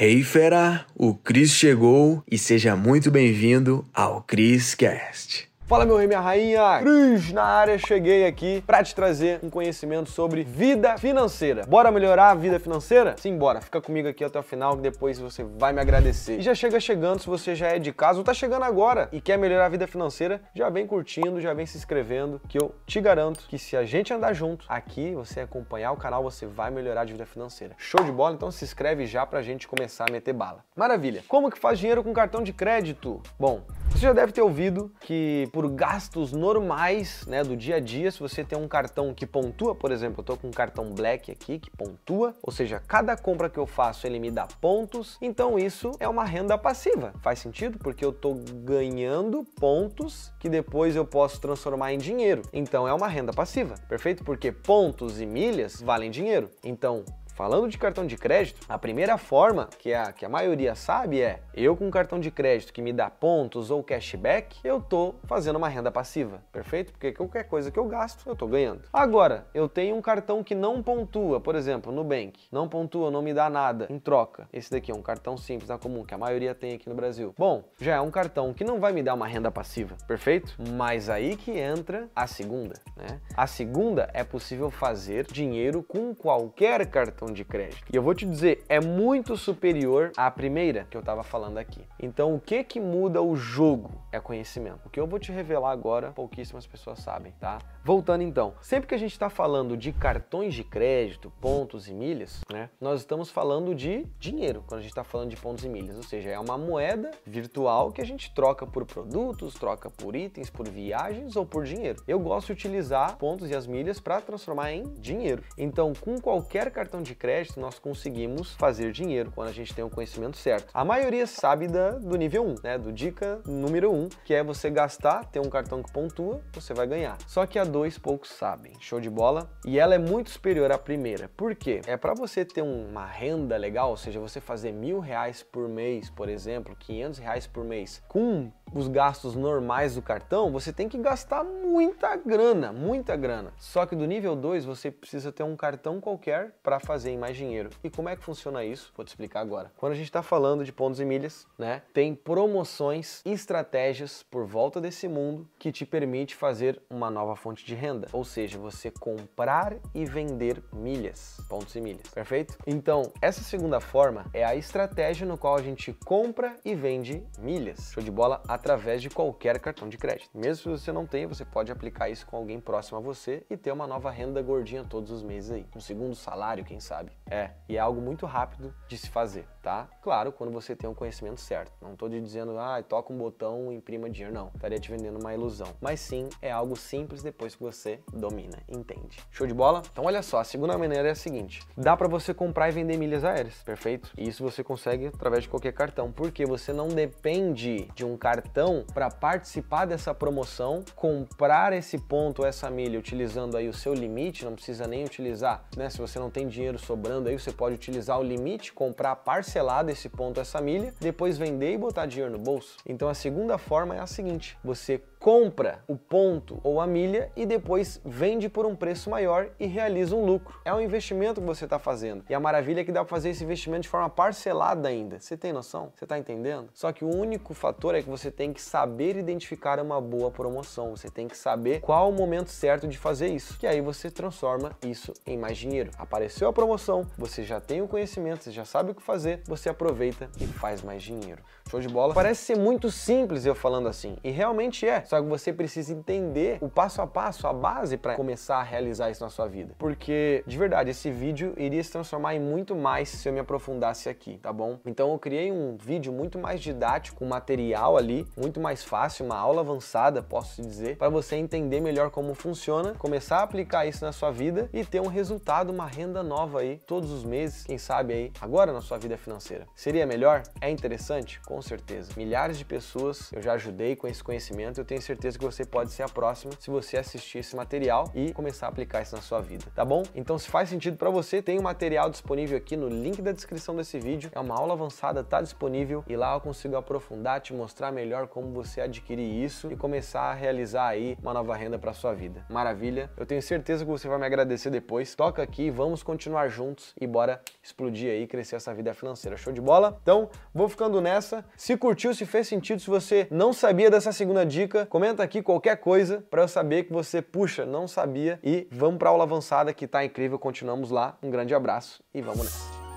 Hey fera, o Chris chegou e seja muito bem-vindo ao Chris Cast. Fala meu rei, minha rainha, Cris na área, cheguei aqui para te trazer um conhecimento sobre vida financeira. Bora melhorar a vida financeira? Sim, bora. Fica comigo aqui até o final que depois você vai me agradecer. E já chega chegando, se você já é de casa ou tá chegando agora e quer melhorar a vida financeira, já vem curtindo, já vem se inscrevendo, que eu te garanto que se a gente andar junto, aqui você acompanhar o canal, você vai melhorar a vida financeira. Show de bola? Então se inscreve já pra gente começar a meter bala. Maravilha. Como que faz dinheiro com cartão de crédito? Bom, você já deve ter ouvido que por gastos normais, né, do dia a dia, se você tem um cartão que pontua, por exemplo, eu tô com um cartão Black aqui que pontua, ou seja, cada compra que eu faço ele me dá pontos, então isso é uma renda passiva. Faz sentido? Porque eu tô ganhando pontos que depois eu posso transformar em dinheiro. Então é uma renda passiva, perfeito? Porque pontos e milhas valem dinheiro. Então, Falando de cartão de crédito, a primeira forma que a, que a maioria sabe é eu com cartão de crédito que me dá pontos ou cashback, eu tô fazendo uma renda passiva, perfeito? Porque qualquer coisa que eu gasto, eu tô ganhando. Agora, eu tenho um cartão que não pontua, por exemplo, no Bank, não pontua, não me dá nada em troca. Esse daqui é um cartão simples, da comum, que a maioria tem aqui no Brasil. Bom, já é um cartão que não vai me dar uma renda passiva, perfeito? Mas aí que entra a segunda, né? A segunda é possível fazer dinheiro com qualquer cartão cartão de crédito. E eu vou te dizer, é muito superior à primeira que eu estava falando aqui. Então, o que que muda o jogo? É conhecimento. O que eu vou te revelar agora, pouquíssimas pessoas sabem, tá? Voltando então, sempre que a gente está falando de cartões de crédito, pontos e milhas, né? Nós estamos falando de dinheiro quando a gente está falando de pontos e milhas, ou seja, é uma moeda virtual que a gente troca por produtos, troca por itens, por viagens ou por dinheiro. Eu gosto de utilizar pontos e as milhas para transformar em dinheiro. Então, com qualquer cartão de crédito, nós conseguimos fazer dinheiro quando a gente tem o conhecimento certo. A maioria sabe da, do nível 1, né? Do dica número 1, que é você gastar, ter um cartão que pontua, você vai ganhar. Só que a 2 poucos sabem. Show de bola? E ela é muito superior à primeira. Por quê? É para você ter uma renda legal, ou seja, você fazer mil reais por mês, por exemplo, 500 reais por mês, com os gastos normais do cartão, você tem que gastar muita grana, muita grana. Só que do nível 2 você precisa ter um cartão qualquer para fazer mais dinheiro. E como é que funciona isso? Vou te explicar agora. Quando a gente está falando de pontos e milhas, né, tem promoções e estratégias por volta desse mundo que te permite fazer uma nova fonte de renda, ou seja, você comprar e vender milhas, pontos e milhas, perfeito? Então, essa segunda forma é a estratégia no qual a gente compra e vende milhas. Show de bola? Através de qualquer cartão de crédito. Mesmo se você não tem, você pode aplicar isso com alguém próximo a você e ter uma nova renda gordinha todos os meses aí. Um segundo salário, quem sabe. É, e é algo muito rápido de se fazer, tá? Claro, quando você tem o um conhecimento certo. Não estou te dizendo, ah, toca um botão e imprima dinheiro, não. Estaria te vendendo uma ilusão. Mas sim, é algo simples depois que você domina, entende. Show de bola? Então olha só, a segunda maneira é a seguinte. Dá para você comprar e vender milhas aéreas, perfeito? E isso você consegue através de qualquer cartão, porque você não depende de um cartão cartão para participar dessa promoção, comprar esse ponto, essa milha, utilizando aí o seu limite, não precisa nem utilizar, né? Se você não tem dinheiro sobrando aí, você pode utilizar o limite, comprar parcelado esse ponto, essa milha, depois vender e botar dinheiro no bolso. Então a segunda forma é a seguinte: você compra o ponto ou a milha e depois vende por um preço maior e realiza um lucro. É um investimento que você está fazendo. E a maravilha é que dá para fazer esse investimento de forma parcelada ainda. Você tem noção? Você está entendendo? Só que o único fator é que você tem que saber identificar uma boa promoção. Você tem que saber qual o momento certo de fazer isso. Que aí você transforma isso em mais dinheiro. Apareceu a promoção, você já tem o conhecimento, você já sabe o que fazer, você aproveita e faz mais dinheiro. Show de bola? Parece ser muito simples eu falando assim, e realmente é. Só que você precisa entender o passo a passo, a base para começar a realizar isso na sua vida. Porque, de verdade, esse vídeo iria se transformar em muito mais se eu me aprofundasse aqui, tá bom? Então eu criei um vídeo muito mais didático, um material ali, muito mais fácil, uma aula avançada, posso dizer, para você entender melhor como funciona, começar a aplicar isso na sua vida e ter um resultado, uma renda nova aí todos os meses, quem sabe aí agora na sua vida financeira. Seria melhor? É interessante? Com certeza. Milhares de pessoas eu já ajudei com esse conhecimento, eu tenho certeza que você pode ser a próxima se você assistir esse material e começar a aplicar isso na sua vida, tá bom? Então, se faz sentido para você, tem um material disponível aqui no link da descrição desse vídeo. É uma aula avançada, tá disponível e lá eu consigo aprofundar, te mostrar melhor como você adquirir isso e começar a realizar aí uma nova renda para sua vida. Maravilha? Eu tenho certeza que você vai me agradecer depois. Toca aqui, vamos continuar juntos e bora explodir aí, crescer essa vida financeira. Show de bola? Então, vou ficando nessa. Se curtiu, se fez sentido, se você não sabia dessa segunda dica, comenta aqui qualquer coisa para eu saber que você, puxa, não sabia e vamos para aula avançada que tá incrível. Continuamos lá. Um grande abraço e vamos nessa.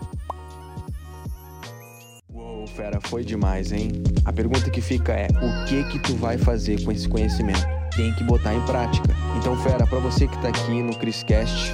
Uou, fera, foi demais, hein? A pergunta que fica é: o que que tu vai fazer com esse conhecimento? Tem que botar em prática. Então, fera, para você que tá aqui no Criscast,